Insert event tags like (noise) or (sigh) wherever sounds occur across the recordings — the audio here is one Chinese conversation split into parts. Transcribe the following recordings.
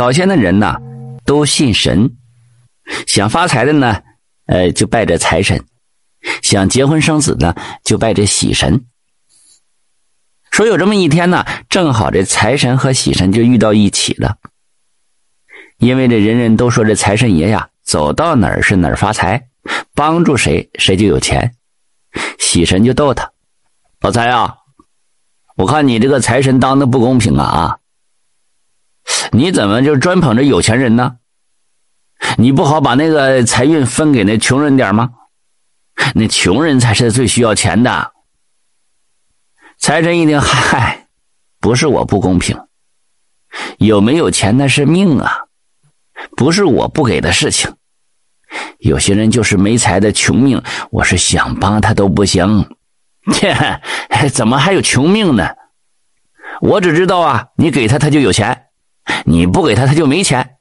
早先的人呢，都信神，想发财的呢，呃，就拜着财神；想结婚生子呢，就拜着喜神。说有这么一天呢，正好这财神和喜神就遇到一起了。因为这人人都说这财神爷呀，走到哪儿是哪儿发财，帮助谁谁就有钱。喜神就逗他：“老财啊，我看你这个财神当的不公平啊啊！你怎么就专捧着有钱人呢？你不好把那个财运分给那穷人点吗？那穷人才是最需要钱的。”财神一听，嗨，不是我不公平，有没有钱那是命啊，不是我不给的事情。有些人就是没财的穷命，我是想帮他都不行。切，(laughs) 怎么还有穷命呢？我只知道啊，你给他他就有钱，你不给他他就没钱。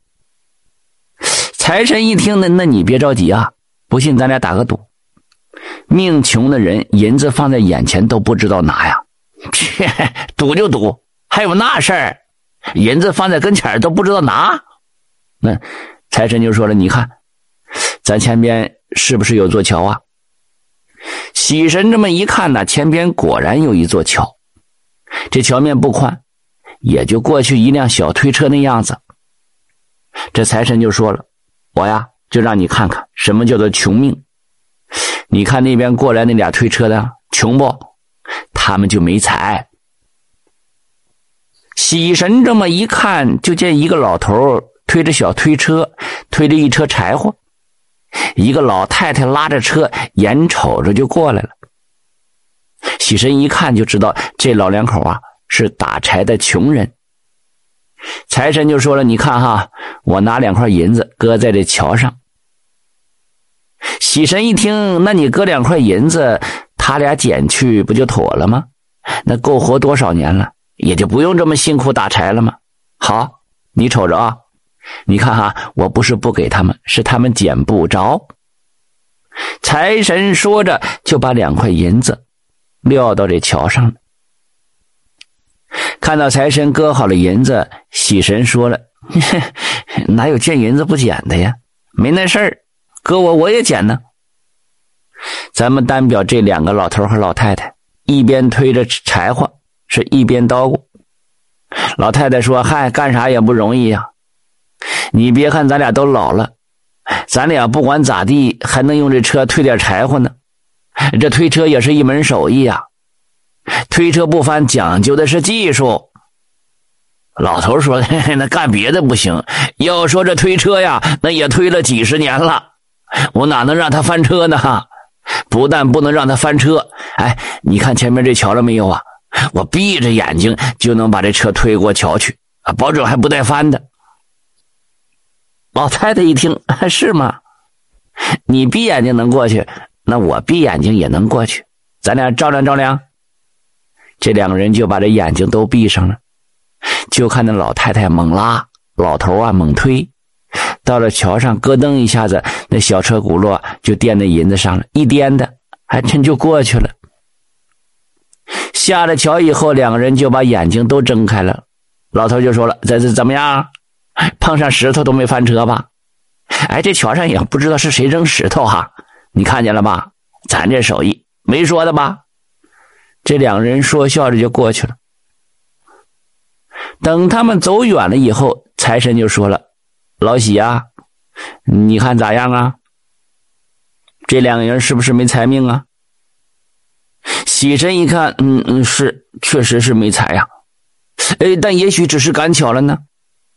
财神一听，那那你别着急啊，不信咱俩打个赌，命穷的人银子放在眼前都不知道拿呀。切，赌就赌，还有那事儿？银子放在跟前都不知道拿。那财神就说了：“你看，咱前边是不是有座桥啊？”喜神这么一看呢，前边果然有一座桥。这桥面不宽，也就过去一辆小推车那样子。这财神就说了：“我呀，就让你看看什么叫做穷命。你看那边过来那俩推车的，穷不？”他们就没财。喜神这么一看，就见一个老头推着小推车，推着一车柴火，一个老太太拉着车，眼瞅着就过来了。喜神一看就知道这老两口啊是打柴的穷人。财神就说了：“你看哈，我拿两块银子搁在这桥上。”喜神一听，那你搁两块银子。他俩捡去不就妥了吗？那够活多少年了，也就不用这么辛苦打柴了吗？好，你瞅着啊，你看哈，我不是不给他们，是他们捡不着。财神说着，就把两块银子撂到这桥上了。看到财神搁好了银子，喜神说了：“ (laughs) 哪有见银子不捡的呀？没那事儿，搁我我也捡呢。”咱们单表这两个老头和老太太，一边推着柴火，是一边叨咕。老太太说：“嗨，干啥也不容易呀！你别看咱俩都老了，咱俩不管咋地，还能用这车推点柴火呢。这推车也是一门手艺呀，推车不翻，讲究的是技术。”老头说：“嘿 (laughs) 嘿那干别的不行，要说这推车呀，那也推了几十年了，我哪能让他翻车呢？”不但不能让他翻车，哎，你看前面这桥了没有啊？我闭着眼睛就能把这车推过桥去啊，保准还不带翻的。老太太一听，(laughs) 是吗？你闭眼睛能过去，那我闭眼睛也能过去，咱俩照亮照亮。这两个人就把这眼睛都闭上了，就看那老太太猛拉，老头啊猛推。到了桥上，咯噔一下子，那小车轱辘就颠在银子上了，一颠的还真就过去了。下了桥以后，两个人就把眼睛都睁开了。老头就说了：“这这怎么样？碰上石头都没翻车吧？哎，这桥上也不知道是谁扔石头哈，你看见了吧？咱这手艺没说的吧？”这两人说笑着就过去了。等他们走远了以后，财神就说了。老喜啊，你看咋样啊？这两个人是不是没财命啊？喜神一看，嗯嗯，是，确实是没财呀。哎，但也许只是赶巧了呢。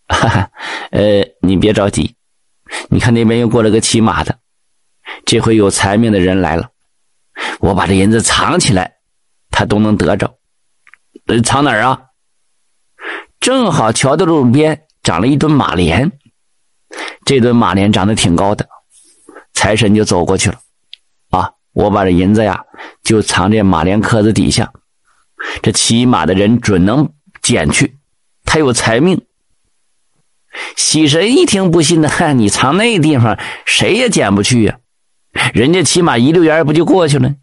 哈哈，呃，你别着急，你看那边又过了个骑马的，这回有财命的人来了。我把这银子藏起来，他都能得着。呃，藏哪儿啊？正好桥的路边长了一墩马莲。这墩马莲长得挺高的，财神就走过去了。啊，我把这银子呀，就藏这马莲壳子底下，这骑马的人准能捡去，他有财命。喜神一听不信的，嗨，你藏那地方，谁也捡不去呀，人家骑马一溜烟不就过去了？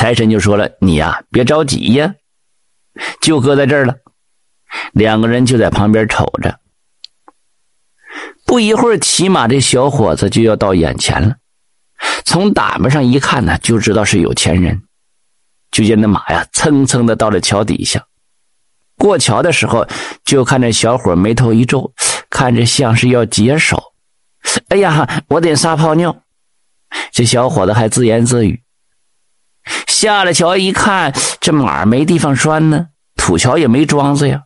财神就说了：“你呀，别着急呀，就搁在这儿了。”两个人就在旁边瞅着。不一会儿，骑马这小伙子就要到眼前了。从打扮上一看呢，就知道是有钱人。就见那马呀，蹭蹭的到了桥底下。过桥的时候，就看这小伙眉头一皱，看着像是要解手。哎呀，我得撒泡尿。这小伙子还自言自语。下了桥一看，这马没地方拴呢，土桥也没桩子呀。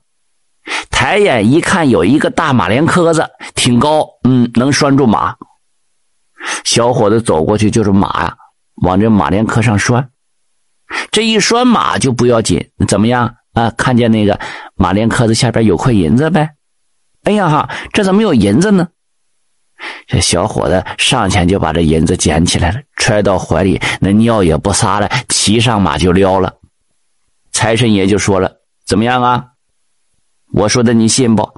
抬眼一看，有一个大马连磕子，挺高，嗯，能拴住马。小伙子走过去，就是马呀，往这马连磕上拴。这一拴马就不要紧，怎么样啊？看见那个马连磕子下边有块银子呗？哎呀哈，这怎么有银子呢？这小伙子上前就把这银子捡起来了，揣到怀里，那尿也不撒了，骑上马就撩了。财神爷就说了：“怎么样啊？我说的你信不？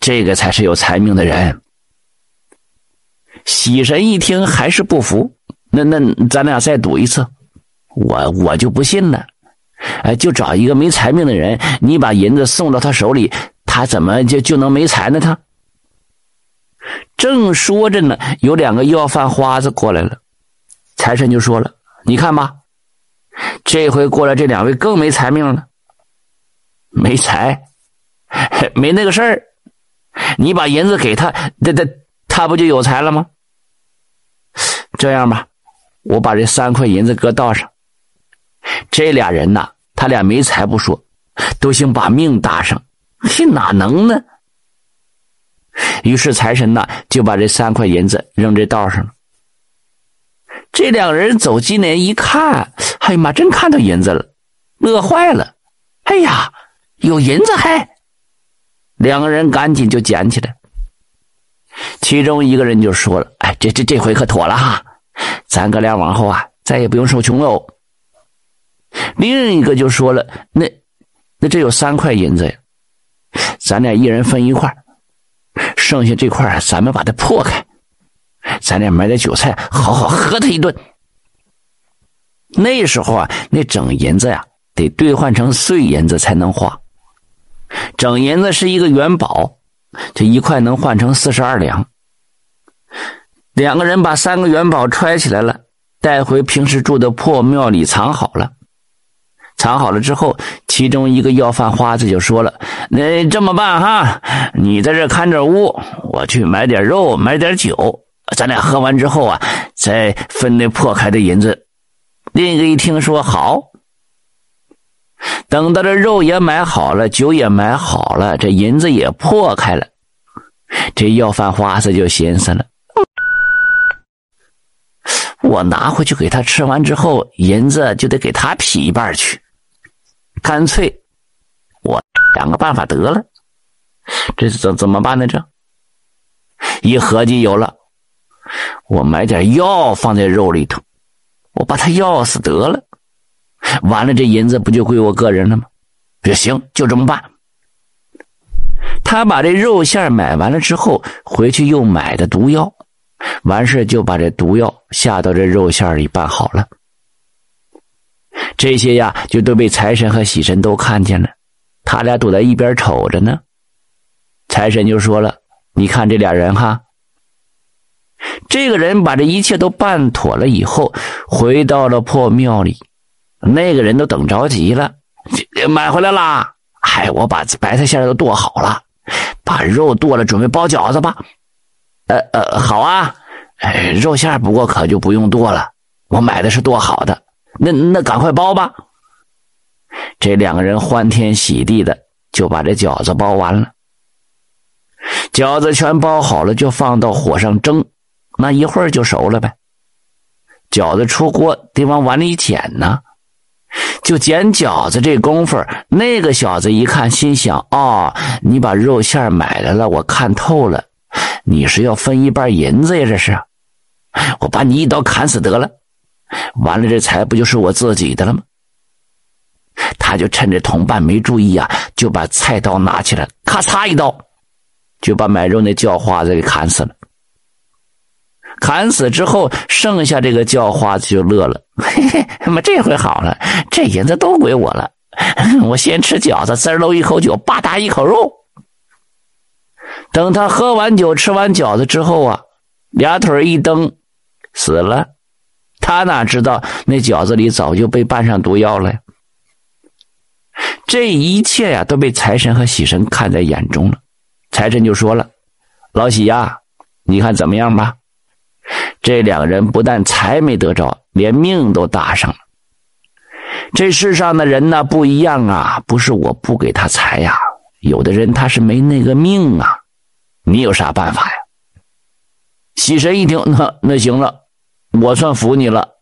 这个才是有财命的人。”喜神一听还是不服，那那咱俩再赌一次。我我就不信了，哎，就找一个没财命的人，你把银子送到他手里，他怎么就就能没财呢？他正说着呢，有两个要饭花子过来了，财神就说了：“你看吧，这回过来这两位更没财命了，没财，(laughs) 没那个事儿，你把银子给他，他他他不就有财了吗？这样吧，我把这三块银子搁道上。”这俩人呐，他俩没财不说，都想把命搭上，嘿，哪能呢？于是财神呐就把这三块银子扔这道上了。这两个人走近来一看，哎呀妈，真看到银子了，乐坏了。哎呀，有银子还！两个人赶紧就捡起来。其中一个人就说了：“哎，这这这回可妥了哈，咱哥俩往后啊再也不用受穷喽。”另一个就说了：“那，那这有三块银子呀，咱俩一人分一块，剩下这块咱们把它破开，咱俩买点酒菜，好好喝他一顿。那时候啊，那整银子呀，得兑换成碎银子才能花。整银子是一个元宝，这一块能换成四十二两。两个人把三个元宝揣起来了，带回平时住的破庙里藏好了。”藏好了之后，其中一个要饭花子就说了：“那这么办哈，你在这看着屋，我去买点肉，买点酒，咱俩喝完之后啊，再分那破开的银子。”另一个一听说好，等到这肉也买好了，酒也买好了，这银子也破开了，这要饭花子就寻思了。我拿回去给他吃完之后，银子就得给他劈一半去。干脆，我想个办法得了。这怎怎么办呢？这一合计有了，我买点药放在肉里头，我把他药死得了。完了，这银子不就归我个人了吗？也行，就这么办。他把这肉馅买完了之后，回去又买的毒药，完事就把这毒药下到这肉馅里拌好了。这些呀，就都被财神和喜神都看见了，他俩躲在一边瞅着呢。财神就说了：“你看这俩人哈，这个人把这一切都办妥了以后，回到了破庙里，那个人都等着急了，买回来啦！嗨，我把白菜馅都剁好了，把肉剁了，准备包饺子吧。呃呃，好啊，哎，肉馅不过可就不用剁了，我买的是剁好的。”那那赶快包吧！这两个人欢天喜地的就把这饺子包完了。饺子全包好了，就放到火上蒸，那一会儿就熟了呗。饺子出锅得往碗里捡呢，就捡饺子这功夫，那个小子一看，心想：哦，你把肉馅买来了，我看透了，你是要分一半银子呀？这是，我把你一刀砍死得了。完了，这财不就是我自己的了吗？他就趁着同伴没注意啊，就把菜刀拿起来，咔嚓一刀，就把买肉那叫花子给砍死了。砍死之后，剩下这个叫花子就乐了，嘿嘿，他妈这回好了，这银子都归我了。(laughs) 我先吃饺子，滋喽一口酒，吧嗒一口肉。等他喝完酒、吃完饺子之后啊，俩腿一蹬，死了。他哪知道那饺子里早就被拌上毒药了呀？这一切呀，都被财神和喜神看在眼中了。财神就说了：“老喜呀，你看怎么样吧？这两人不但财没得着，连命都搭上了。这世上的人呢，不一样啊，不是我不给他财呀，有的人他是没那个命啊。你有啥办法呀？”喜神一听，那那行了，我算服你了。